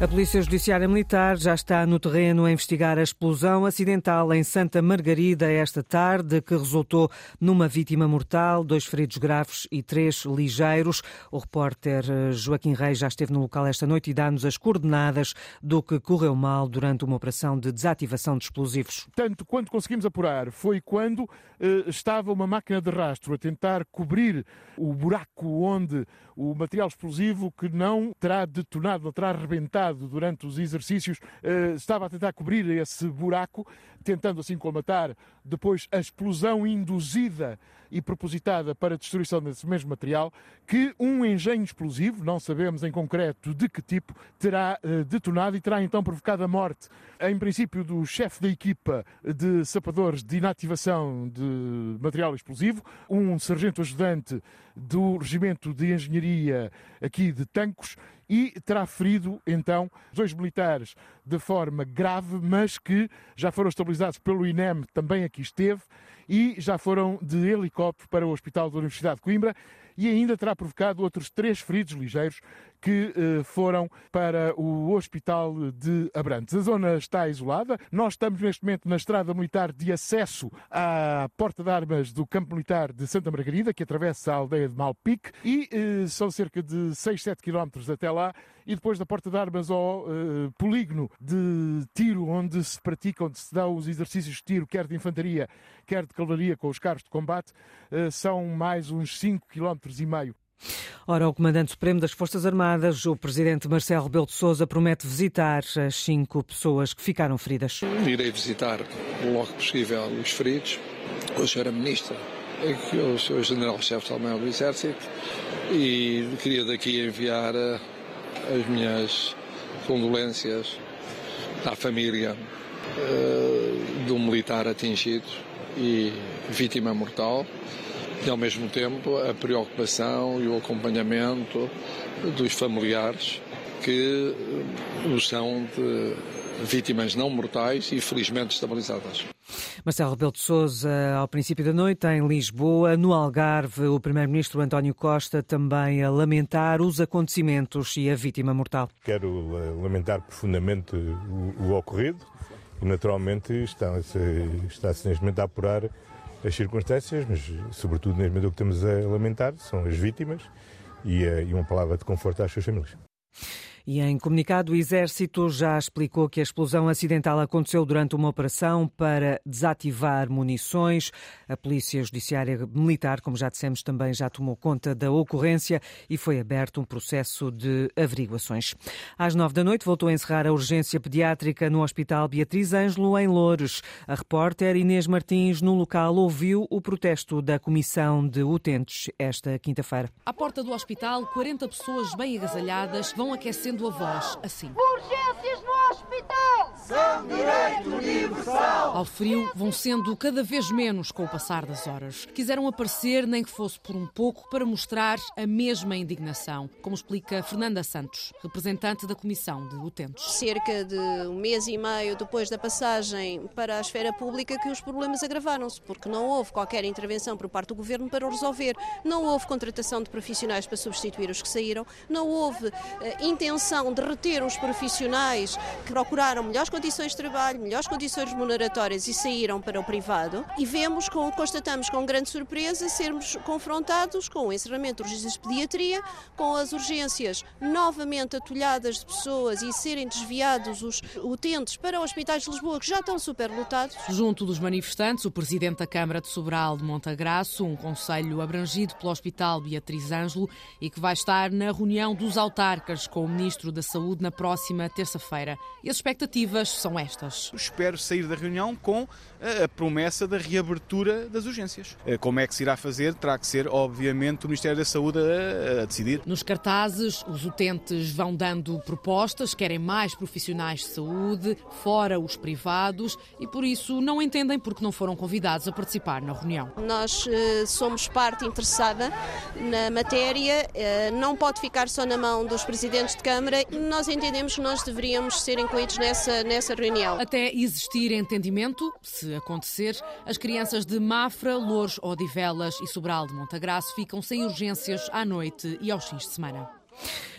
A Polícia Judiciária Militar já está no terreno a investigar a explosão acidental em Santa Margarida esta tarde, que resultou numa vítima mortal, dois feridos graves e três ligeiros. O repórter eh, Joaquim Reis já esteve no local esta noite e dá-nos as coordenadas do que correu mal durante uma operação de desativação de explosivos. Tanto quanto conseguimos apurar foi quando eh, estava uma máquina de rastro a tentar cobrir o buraco onde o material explosivo que não terá detonado, não terá arrebentado durante os exercícios, eh, estava a tentar cobrir esse buraco, tentando assim colmatar depois a explosão induzida e propositada para a destruição desse mesmo material, que um engenho explosivo, não sabemos em concreto de que tipo, terá eh, detonado e terá então provocado a morte, em princípio, do chefe da equipa de sapadores de inativação de material explosivo, um sargento ajudante do Regimento de Engenharia aqui de Tancos e terá ferido então dois militares de forma grave, mas que já foram estabilizados pelo INEM, também aqui esteve, e já foram de helicóptero para o Hospital da Universidade de Coimbra e ainda terá provocado outros três feridos ligeiros que eh, foram para o Hospital de Abrantes. A zona está isolada. Nós estamos neste momento na estrada militar de acesso à porta de armas do campo militar de Santa Margarida, que atravessa a aldeia de Malpique, e eh, são cerca de 6, 7 quilómetros até lá. E depois da porta de armas ao eh, polígono de tiro, onde se pratica, onde se dá os exercícios de tiro, quer de infantaria, quer de cavalaria com os carros de combate, são mais uns 5 quilómetros e meio. Ora, o Comandante Supremo das Forças Armadas, o Presidente Marcelo Rebelo de Sousa, promete visitar as cinco pessoas que ficaram feridas. Irei visitar logo que possível os feridos, com a Sra. Ministra, o Sr. General-Chefe também do Exército e queria daqui enviar eh, as minhas condolências à família uh, do militar atingido e vítima mortal e, ao mesmo tempo, a preocupação e o acompanhamento dos familiares que eh, são de vítimas não mortais e felizmente estabilizadas. Marcelo Rebelo de Sousa, ao princípio da noite, em Lisboa, no Algarve, o Primeiro-Ministro António Costa também a lamentar os acontecimentos e a vítima mortal. Quero eh, lamentar profundamente o, o ocorrido e, naturalmente, está-se está neste momento a apurar as circunstâncias, mas sobretudo neste momento o que temos a lamentar são as vítimas e, eh, e uma palavra de conforto às suas famílias. E em comunicado, o Exército já explicou que a explosão acidental aconteceu durante uma operação para desativar munições. A Polícia Judiciária Militar, como já dissemos, também já tomou conta da ocorrência e foi aberto um processo de averiguações. Às nove da noite voltou a encerrar a urgência pediátrica no Hospital Beatriz Ângelo, em Loures. A repórter Inês Martins, no local, ouviu o protesto da Comissão de Utentes esta quinta-feira. À porta do hospital, 40 pessoas bem agasalhadas vão aquecendo a voz assim. Urgências no hospital! Direito! Ao frio, vão sendo cada vez menos com o passar das horas. Quiseram aparecer, nem que fosse por um pouco, para mostrar a mesma indignação, como explica Fernanda Santos, representante da Comissão de Utentes. Cerca de um mês e meio depois da passagem para a esfera pública que os problemas agravaram-se, porque não houve qualquer intervenção por parte do Governo para o resolver. Não houve contratação de profissionais para substituir os que saíram, não houve uh, intenção de reter os profissionais que procuraram melhores condições de trabalho, melhores condições remuneratórias e saíram para o privado e vemos, com, constatamos com grande surpresa, sermos confrontados com o encerramento de urgências de pediatria, com as urgências novamente atulhadas de pessoas e serem desviados os utentes para hospitais de Lisboa que já estão superlotados. Junto dos manifestantes, o presidente da Câmara de Sobral de Montagraço, um conselho abrangido pelo Hospital Beatriz Ângelo e que vai estar na reunião dos autarcas com o ministro da Saúde na próxima terça-feira. E as expectativas são estas. Espero sair da reunião com a promessa da reabertura das urgências. Eh, como é que se irá fazer? Terá que ser, obviamente, o Ministério da Saúde a, a decidir. Nos cartazes, os utentes vão dando propostas, querem mais profissionais de saúde, fora os privados, e por isso não entendem porque não foram convidados a participar na reunião. Nós uh, somos parte interessada na matéria, não pode ficar só na mão dos presidentes de Câmara Câmara, nós entendemos que nós deveríamos ser incluídos nessa, nessa reunião. Até existir entendimento, se acontecer, as crianças de Mafra, Louros, Odivelas e Sobral de Montagraço ficam sem urgências à noite e aos fins de semana.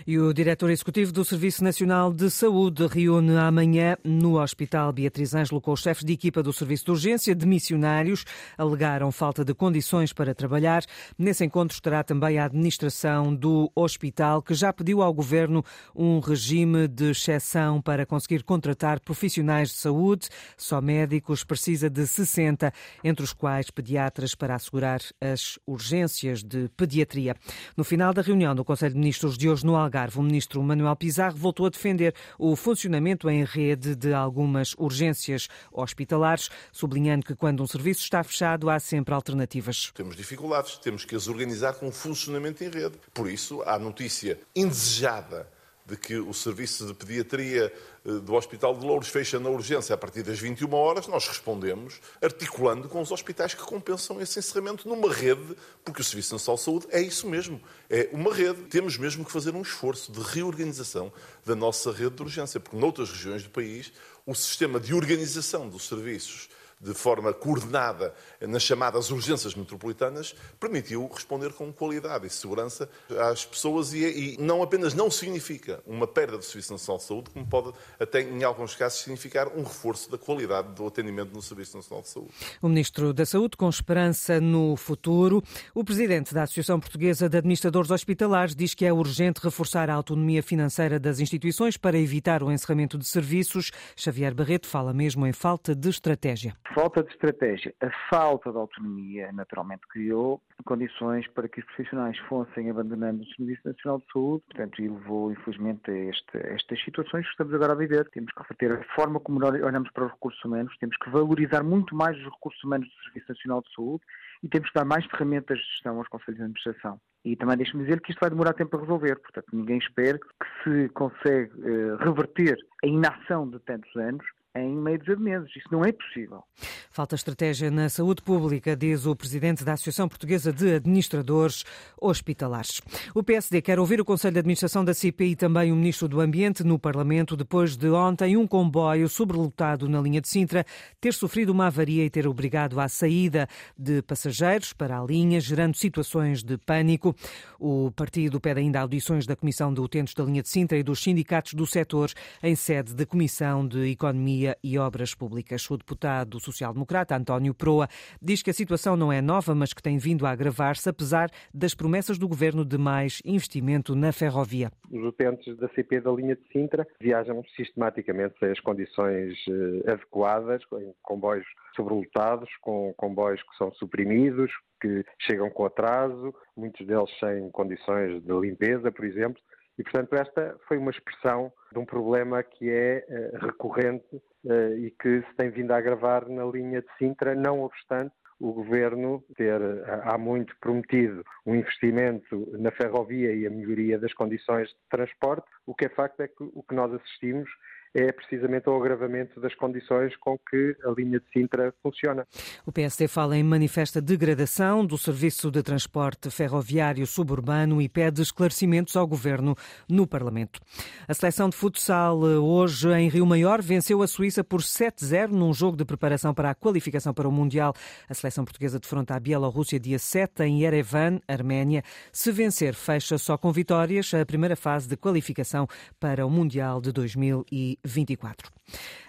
E o diretor executivo do Serviço Nacional de Saúde reúne amanhã no Hospital Beatriz Ângelo com os chefes de equipa do Serviço de Urgência de missionários. Alegaram falta de condições para trabalhar. Nesse encontro estará também a administração do hospital, que já pediu ao governo um regime de exceção para conseguir contratar profissionais de saúde. Só médicos precisa de 60, entre os quais pediatras para assegurar as urgências de pediatria. No final da reunião do Conselho de Ministros de hoje no Algarve, o ministro Manuel Pizarro voltou a defender o funcionamento em rede de algumas urgências hospitalares, sublinhando que quando um serviço está fechado há sempre alternativas. Temos dificuldades, temos que as organizar com funcionamento em rede. Por isso, há notícia indesejada de que o serviço de pediatria eh, do Hospital de Louros fecha na urgência a partir das 21 horas, nós respondemos articulando com os hospitais que compensam esse encerramento numa rede, porque o Serviço Nacional de Saúde é isso mesmo, é uma rede. Temos mesmo que fazer um esforço de reorganização da nossa rede de urgência, porque noutras regiões do país o sistema de organização dos serviços de forma coordenada nas chamadas urgências metropolitanas, permitiu responder com qualidade e segurança às pessoas e, e, não apenas não significa uma perda do Serviço Nacional de Saúde, como pode até em alguns casos significar um reforço da qualidade do atendimento no Serviço Nacional de Saúde. O Ministro da Saúde com esperança no futuro. O Presidente da Associação Portuguesa de Administradores Hospitalares diz que é urgente reforçar a autonomia financeira das instituições para evitar o encerramento de serviços. Xavier Barreto fala mesmo em falta de estratégia falta de estratégia, a falta de autonomia, naturalmente criou condições para que os profissionais fossem abandonando o Serviço Nacional de Saúde, portanto, e levou, infelizmente, a este, estas situações que estamos agora a viver. Temos que reverter a forma como olhamos para os recursos humanos, temos que valorizar muito mais os recursos humanos do Serviço Nacional de Saúde e temos que dar mais ferramentas de gestão aos Conselhos de Administração. E também deixe-me dizer que isto vai demorar tempo a resolver, portanto, ninguém espera que se consegue uh, reverter a inação de tantos anos em meio de meses. Isso não é possível. Falta estratégia na saúde pública, diz o presidente da Associação Portuguesa de Administradores Hospitalares. O PSD quer ouvir o Conselho de Administração da CPI e também o Ministro do Ambiente no Parlamento, depois de ontem um comboio sobrelotado na linha de Sintra ter sofrido uma avaria e ter obrigado à saída de passageiros para a linha, gerando situações de pânico. O partido pede ainda audições da Comissão de Utentes da linha de Sintra e dos sindicatos do setor em sede da Comissão de Economia e Obras Públicas. O deputado social-democrata António Proa diz que a situação não é nova, mas que tem vindo a agravar-se, apesar das promessas do governo de mais investimento na ferrovia. Os utentes da CP da linha de Sintra viajam sistematicamente sem as condições eh, adequadas, em comboios sobrelotados, com comboios que são suprimidos, que chegam com atraso, muitos deles sem condições de limpeza, por exemplo. E, portanto, esta foi uma expressão de um problema que é uh, recorrente e que se tem vindo a agravar na linha de Sintra, não obstante o governo ter uh, há muito prometido um investimento na ferrovia e a melhoria das condições de transporte. O que é facto é que o que nós assistimos é precisamente o agravamento das condições com que a linha de Sintra funciona. O PSD fala em manifesta degradação do serviço de transporte ferroviário suburbano e pede esclarecimentos ao governo no Parlamento. A seleção de futsal eh, hoje em Rio Maior venceu a Suíça por 7-0 num jogo de preparação para a qualificação para o Mundial. A seleção portuguesa defronta a Bielorrússia dia 7 em Yerevan, Arménia. Se vencer, fecha só com vitórias a primeira fase de qualificação para o Mundial de 2020. 24.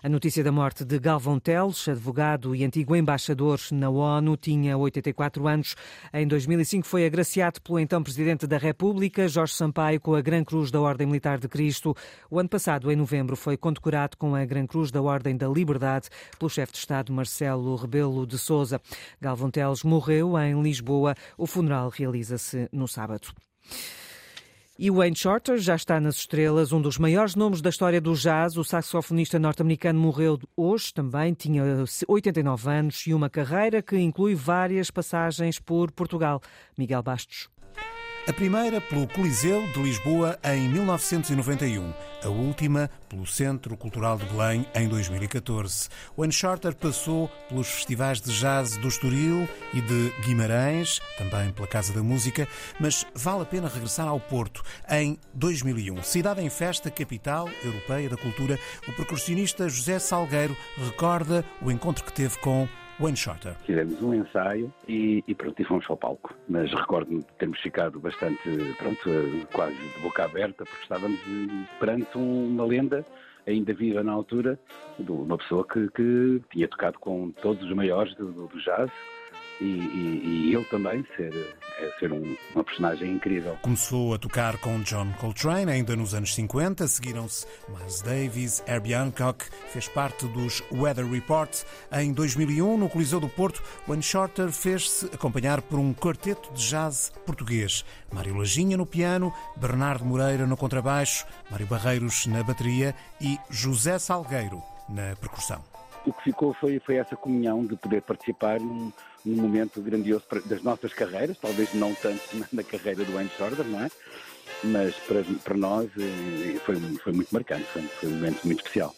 A notícia da morte de Galvão Teles, advogado e antigo embaixador na ONU, tinha 84 anos. Em 2005 foi agraciado pelo então Presidente da República, Jorge Sampaio, com a Gran Cruz da Ordem Militar de Cristo. O ano passado, em novembro, foi condecorado com a Gran Cruz da Ordem da Liberdade pelo chefe de Estado Marcelo Rebelo de Sousa. Galvão Teles morreu em Lisboa. O funeral realiza-se no sábado. E Wayne Shorter já está nas estrelas, um dos maiores nomes da história do jazz. O saxofonista norte-americano morreu hoje também, tinha 89 anos e uma carreira que inclui várias passagens por Portugal. Miguel Bastos. A primeira pelo Coliseu de Lisboa em 1991, a última pelo Centro Cultural de Belém em 2014. O Uncharted passou pelos festivais de jazz do Estoril e de Guimarães, também pela Casa da Música, mas vale a pena regressar ao Porto em 2001. Cidade em festa, capital europeia da cultura, o percussionista José Salgueiro recorda o encontro que teve com Wayne Shorter. Fizemos um ensaio e, e pronto, e fomos ao palco. Mas recordo-me de termos ficado bastante, pronto, quase de boca aberta, porque estávamos perante uma lenda ainda viva na altura, de uma pessoa que, que tinha tocado com todos os maiores do, do jazz e, e, e ele também ser é ser um, uma personagem incrível. Começou a tocar com John Coltrane ainda nos anos 50, seguiram-se Miles Davis, Herbie Hancock, fez parte dos Weather Report. Em 2001, no Coliseu do Porto, Wayne Shorter fez-se acompanhar por um quarteto de jazz português. Mário Lajinha no piano, Bernardo Moreira no contrabaixo, Mário Barreiros na bateria e José Salgueiro na percussão o que ficou foi, foi essa comunhão de poder participar num, num momento grandioso das nossas carreiras, talvez não tanto na carreira do Wayne Shorter, não é? Mas para, para nós eh, foi, foi muito marcante, foi, foi um momento muito especial.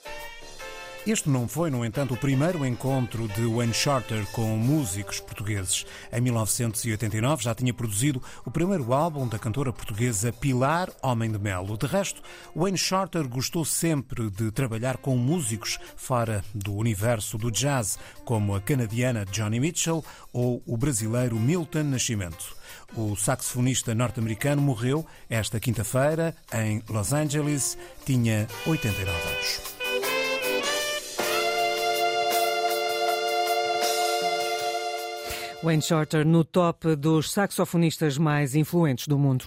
Este não foi, no entanto, o primeiro encontro de Wayne Shorter com músicos portugueses. Em 1989 já tinha produzido o primeiro álbum da cantora portuguesa Pilar Homem de Melo. De resto, Wayne Shorter gostou sempre de trabalhar com músicos fora do universo do jazz, como a canadiana Johnny Mitchell ou o brasileiro Milton Nascimento. O saxofonista norte-americano morreu esta quinta-feira em Los Angeles, tinha 89 anos. Wayne Shorter no top dos saxofonistas mais influentes do mundo.